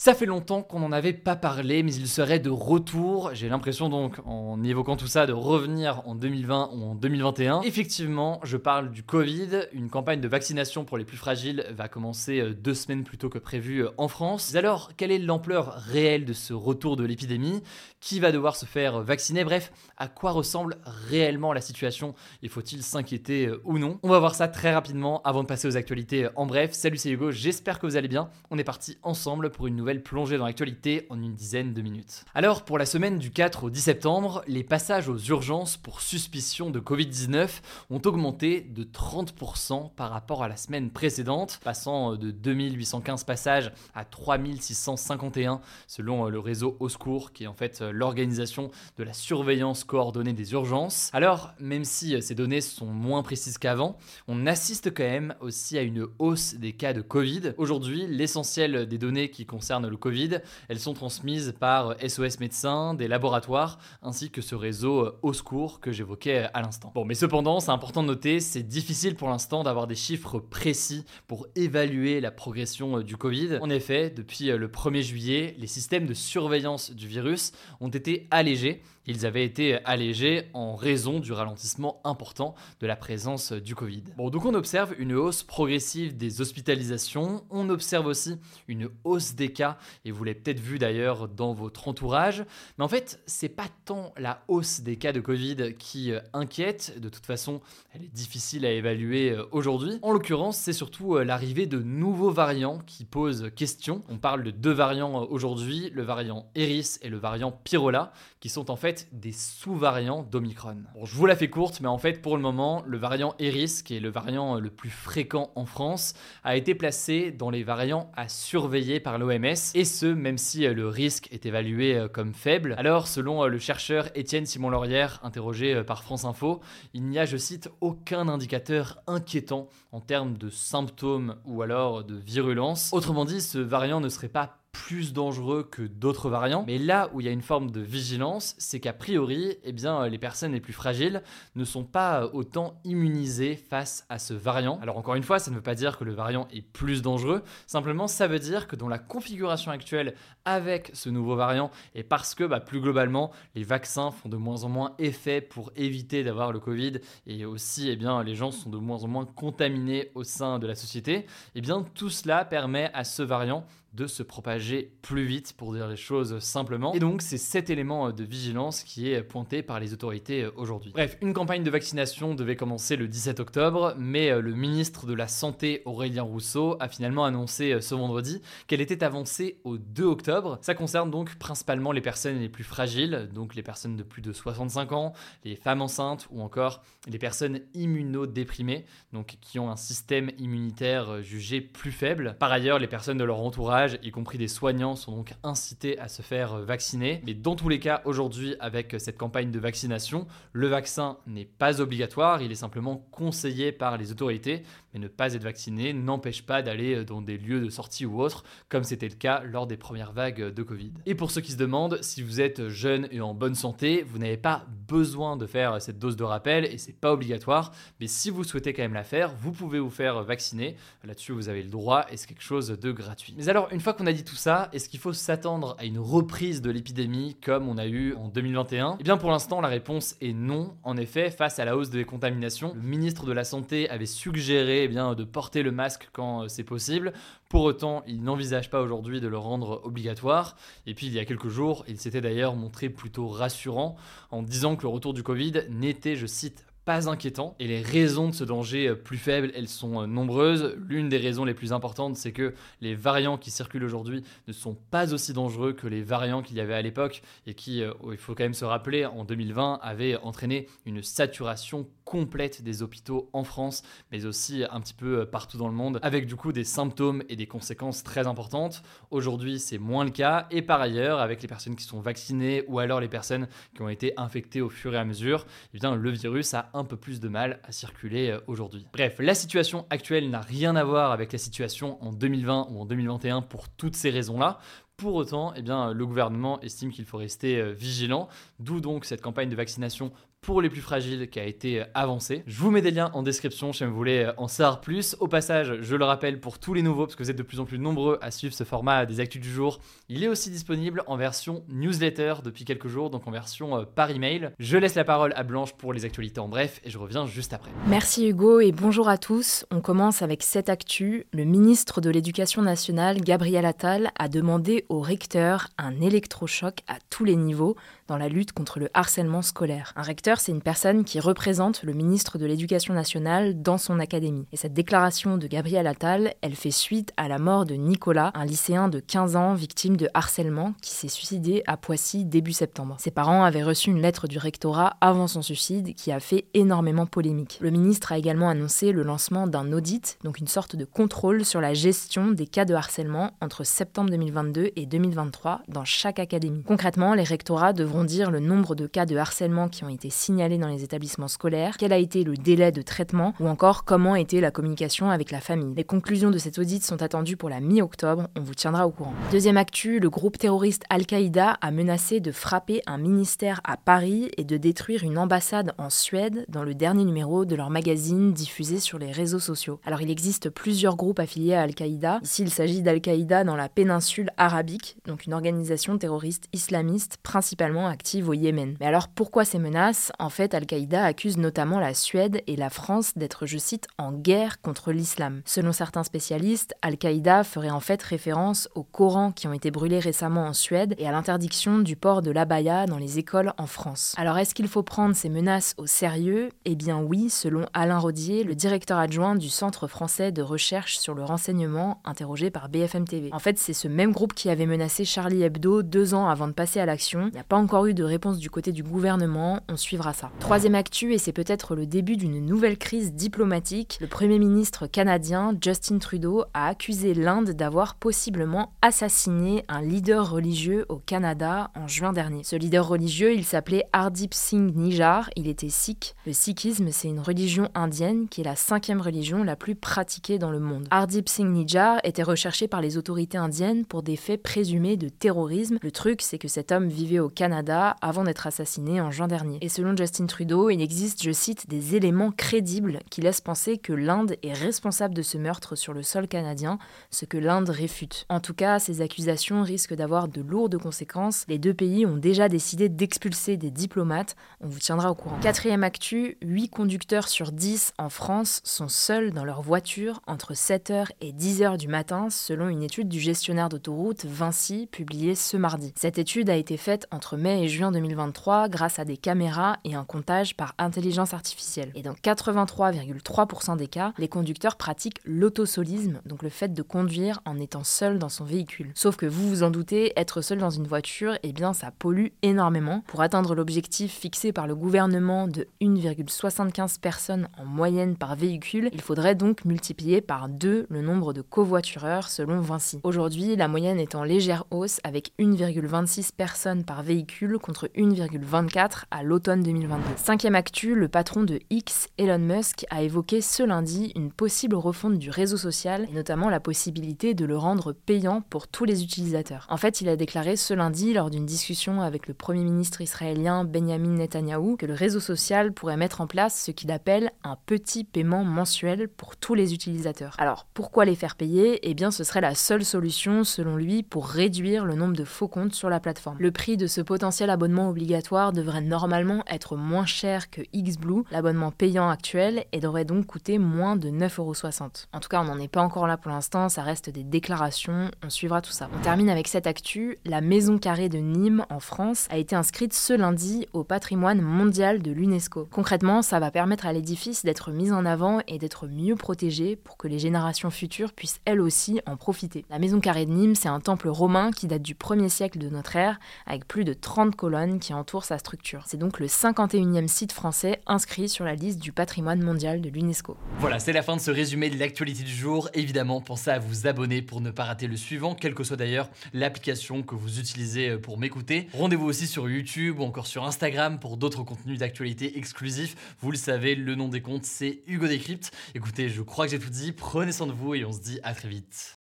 Ça fait longtemps qu'on n'en avait pas parlé, mais il serait de retour. J'ai l'impression donc, en évoquant tout ça, de revenir en 2020 ou en 2021. Effectivement, je parle du Covid. Une campagne de vaccination pour les plus fragiles va commencer euh, deux semaines plus tôt que prévu euh, en France. Alors, quelle est l'ampleur réelle de ce retour de l'épidémie? Qui va devoir se faire vacciner? Bref, à quoi ressemble réellement la situation? Et faut-il s'inquiéter euh, ou non? On va voir ça très rapidement avant de passer aux actualités. En bref, salut c'est Hugo, j'espère que vous allez bien. On est parti ensemble pour une nouvelle plongée dans l'actualité en une dizaine de minutes. Alors, pour la semaine du 4 au 10 septembre, les passages aux urgences pour suspicion de Covid-19 ont augmenté de 30% par rapport à la semaine précédente, passant de 2815 passages à 3651 selon le réseau Au Secours, qui est en fait l'organisation de la surveillance coordonnée des urgences. Alors, même si ces données sont moins précises qu'avant, on assiste quand même aussi à une hausse des cas de Covid. Aujourd'hui, l'essentiel des données qui concernent le Covid, elles sont transmises par SOS Médecins, des laboratoires, ainsi que ce réseau euh, Au Secours que j'évoquais à l'instant. Bon, mais cependant, c'est important de noter, c'est difficile pour l'instant d'avoir des chiffres précis pour évaluer la progression euh, du Covid. En effet, depuis euh, le 1er juillet, les systèmes de surveillance du virus ont été allégés ils avaient été allégés en raison du ralentissement important de la présence du Covid. Bon, donc on observe une hausse progressive des hospitalisations, on observe aussi une hausse des cas, et vous l'avez peut-être vu d'ailleurs dans votre entourage, mais en fait, c'est pas tant la hausse des cas de Covid qui euh, inquiète, de toute façon, elle est difficile à évaluer euh, aujourd'hui. En l'occurrence, c'est surtout euh, l'arrivée de nouveaux variants qui posent question. On parle de deux variants aujourd'hui, le variant Eris et le variant Pyrola, qui sont en fait des sous-variants d'Omicron. Je vous la fais courte, mais en fait, pour le moment, le variant Eris, qui est le variant euh, le plus fréquent en France, a été placé dans les variants à surveiller par l'OMS, et ce, même si euh, le risque est évalué euh, comme faible. Alors, selon le chercheur Étienne Simon-Laurière, interrogé par France Info, il n'y a, je cite, aucun indicateur inquiétant en termes de symptômes ou alors de virulence. Autrement dit, ce variant ne serait pas plus dangereux que d'autres variants. Mais là où il y a une forme de vigilance, c'est qu'a priori, eh bien, les personnes les plus fragiles ne sont pas autant immunisées face à ce variant. Alors encore une fois, ça ne veut pas dire que le variant est plus dangereux, simplement ça veut dire que dans la configuration actuelle avec ce nouveau variant, et parce que bah, plus globalement, les vaccins font de moins en moins effet pour éviter d'avoir le Covid, et aussi eh bien, les gens sont de moins en moins contaminés au sein de la société, eh bien tout cela permet à ce variant de se propager plus vite, pour dire les choses simplement. Et donc, c'est cet élément de vigilance qui est pointé par les autorités aujourd'hui. Bref, une campagne de vaccination devait commencer le 17 octobre, mais euh, le ministre de la Santé, Aurélien Rousseau, a finalement annoncé euh, ce vendredi qu'elle était avancée au 2 octobre. Ça concerne donc principalement les personnes les plus fragiles, donc les personnes de plus de 65 ans, les femmes enceintes ou encore les personnes immunodéprimées, donc qui ont un système immunitaire euh, jugé plus faible. Par ailleurs, les personnes de leur entourage y compris des soignants, sont donc incités à se faire vacciner. Mais dans tous les cas, aujourd'hui, avec cette campagne de vaccination, le vaccin n'est pas obligatoire, il est simplement conseillé par les autorités, mais ne pas être vacciné n'empêche pas d'aller dans des lieux de sortie ou autres, comme c'était le cas lors des premières vagues de Covid. Et pour ceux qui se demandent, si vous êtes jeune et en bonne santé, vous n'avez pas besoin de faire cette dose de rappel et c'est pas obligatoire, mais si vous souhaitez quand même la faire, vous pouvez vous faire vacciner. Là-dessus, vous avez le droit et c'est quelque chose de gratuit. Mais alors, une fois qu'on a dit tout ça, est-ce qu'il faut s'attendre à une reprise de l'épidémie comme on a eu en 2021 Eh bien, pour l'instant, la réponse est non. En effet, face à la hausse des contaminations, le ministre de la Santé avait suggéré eh de porter le masque quand euh, c'est possible. Pour autant, il n'envisage pas aujourd'hui de le rendre obligatoire. Et puis, il y a quelques jours, il s'était d'ailleurs montré plutôt rassurant en disant que le retour du Covid n'était, je cite, pas inquiétant. Et les raisons de ce danger plus faible, elles sont nombreuses. L'une des raisons les plus importantes, c'est que les variants qui circulent aujourd'hui ne sont pas aussi dangereux que les variants qu'il y avait à l'époque et qui, il faut quand même se rappeler, en 2020 avaient entraîné une saturation complète des hôpitaux en France, mais aussi un petit peu partout dans le monde, avec du coup des symptômes et des conséquences très importantes. Aujourd'hui, c'est moins le cas, et par ailleurs, avec les personnes qui sont vaccinées ou alors les personnes qui ont été infectées au fur et à mesure, eh le virus a un peu plus de mal à circuler euh, aujourd'hui. Bref, la situation actuelle n'a rien à voir avec la situation en 2020 ou en 2021 pour toutes ces raisons-là. Pour autant, eh bien, le gouvernement estime qu'il faut rester euh, vigilant, d'où donc cette campagne de vaccination pour les plus fragiles qui a été avancé. Je vous mets des liens en description si vous voulez en savoir plus. Au passage, je le rappelle pour tous les nouveaux, parce que vous êtes de plus en plus nombreux à suivre ce format des actus du jour, il est aussi disponible en version newsletter depuis quelques jours, donc en version euh, par email. Je laisse la parole à Blanche pour les actualités en bref et je reviens juste après. Merci Hugo et bonjour à tous. On commence avec cette actu. Le ministre de l'Éducation nationale, Gabriel Attal, a demandé aux recteurs un électrochoc à tous les niveaux dans la lutte contre le harcèlement scolaire. Un recteur, c'est une personne qui représente le ministre de l'Éducation nationale dans son académie. Et cette déclaration de Gabriel Attal, elle fait suite à la mort de Nicolas, un lycéen de 15 ans victime de harcèlement qui s'est suicidé à Poissy début septembre. Ses parents avaient reçu une lettre du rectorat avant son suicide qui a fait énormément polémique. Le ministre a également annoncé le lancement d'un audit, donc une sorte de contrôle sur la gestion des cas de harcèlement entre septembre 2022 et 2023 dans chaque académie. Concrètement, les rectorats devront dire le nombre de cas de harcèlement qui ont été signalés dans les établissements scolaires, quel a été le délai de traitement ou encore comment était la communication avec la famille. Les conclusions de cet audit sont attendues pour la mi-octobre, on vous tiendra au courant. Deuxième actu, le groupe terroriste Al-Qaïda a menacé de frapper un ministère à Paris et de détruire une ambassade en Suède dans le dernier numéro de leur magazine diffusé sur les réseaux sociaux. Alors il existe plusieurs groupes affiliés à Al-Qaïda. Ici il s'agit d'Al-Qaïda dans la péninsule arabique, donc une organisation terroriste islamiste principalement active au Yémen. Mais alors pourquoi ces menaces? En fait, Al-Qaïda accuse notamment la Suède et la France d'être, je cite, en guerre contre l'islam. Selon certains spécialistes, Al-Qaïda ferait en fait référence aux Corans qui ont été brûlés récemment en Suède et à l'interdiction du port de l'abaya dans les écoles en France. Alors est-ce qu'il faut prendre ces menaces au sérieux? Eh bien oui, selon Alain Rodier, le directeur adjoint du Centre français de recherche sur le renseignement, interrogé par BFM TV. En fait, c'est ce même groupe qui avait menacé Charlie Hebdo deux ans avant de passer à l'action. Il n'y a pas encore eu de réponse du côté du gouvernement, on suivra ça. Troisième actu, et c'est peut-être le début d'une nouvelle crise diplomatique, le Premier ministre canadien Justin Trudeau a accusé l'Inde d'avoir possiblement assassiné un leader religieux au Canada en juin dernier. Ce leader religieux, il s'appelait Hardip Singh Nijar, il était sikh. Le sikhisme, c'est une religion indienne qui est la cinquième religion la plus pratiquée dans le monde. Hardip Singh Nijar était recherché par les autorités indiennes pour des faits présumés de terrorisme. Le truc, c'est que cet homme vivait au Canada avant d'être assassiné en juin dernier. Et selon Justin Trudeau, il existe, je cite, des éléments crédibles qui laissent penser que l'Inde est responsable de ce meurtre sur le sol canadien, ce que l'Inde réfute. En tout cas, ces accusations risquent d'avoir de lourdes conséquences. Les deux pays ont déjà décidé d'expulser des diplomates. On vous tiendra au courant. Quatrième actu, 8 conducteurs sur 10 en France sont seuls dans leur voiture entre 7h et 10h du matin, selon une étude du gestionnaire d'autoroute Vinci publiée ce mardi. Cette étude a été faite entre mai et juin 2023 grâce à des caméras et un comptage par intelligence artificielle. Et dans 83,3% des cas, les conducteurs pratiquent l'autosolisme, donc le fait de conduire en étant seul dans son véhicule. Sauf que vous vous en doutez, être seul dans une voiture, eh bien ça pollue énormément. Pour atteindre l'objectif fixé par le gouvernement de 1,75 personnes en moyenne par véhicule, il faudrait donc multiplier par 2 le nombre de covoitureurs selon Vinci. Aujourd'hui, la moyenne est légère hausse avec 1,26 personnes par véhicule contre 1,24 à l'automne 2022. Cinquième actu, le patron de X, Elon Musk, a évoqué ce lundi une possible refonte du réseau social et notamment la possibilité de le rendre payant pour tous les utilisateurs. En fait, il a déclaré ce lundi lors d'une discussion avec le premier ministre israélien Benjamin Netanyahu que le réseau social pourrait mettre en place ce qu'il appelle un petit paiement mensuel pour tous les utilisateurs. Alors, pourquoi les faire payer? Eh bien, ce serait la seule solution, selon lui, pour réduire le nombre de faux comptes sur la plateforme. Le prix de ce potentiel abonnement obligatoire devrait normalement être moins cher que Xblue, l'abonnement payant actuel, et devrait donc coûter moins de 9,60€. En tout cas, on n'en est pas encore là pour l'instant, ça reste des déclarations, on suivra tout ça. On termine avec cette actu, la Maison Carrée de Nîmes en France a été inscrite ce lundi au patrimoine mondial de l'UNESCO. Concrètement, ça va permettre à l'édifice d'être mis en avant et d'être mieux protégé pour que les générations futures puissent elles aussi en profiter. La Maison Carrée de Nîmes, c'est un temple romain qui date du 1er siècle de notre ère, avec plus de 30 colonnes qui entourent sa structure. C'est donc le 51e site français inscrit sur la liste du patrimoine mondial de l'UNESCO. Voilà, c'est la fin de ce résumé de l'actualité du jour. Évidemment, pensez à vous abonner pour ne pas rater le suivant, quelle que soit d'ailleurs l'application que vous utilisez euh, pour m'écouter. Rendez-vous aussi sur YouTube ou encore sur Instagram pour d'autres contenus d'actualité exclusifs. Vous le savez, le nom des comptes, c'est Hugo Décrypte. Écoutez, je crois que j'ai tout dit. Prenez soin de vous et on se dit à très vite.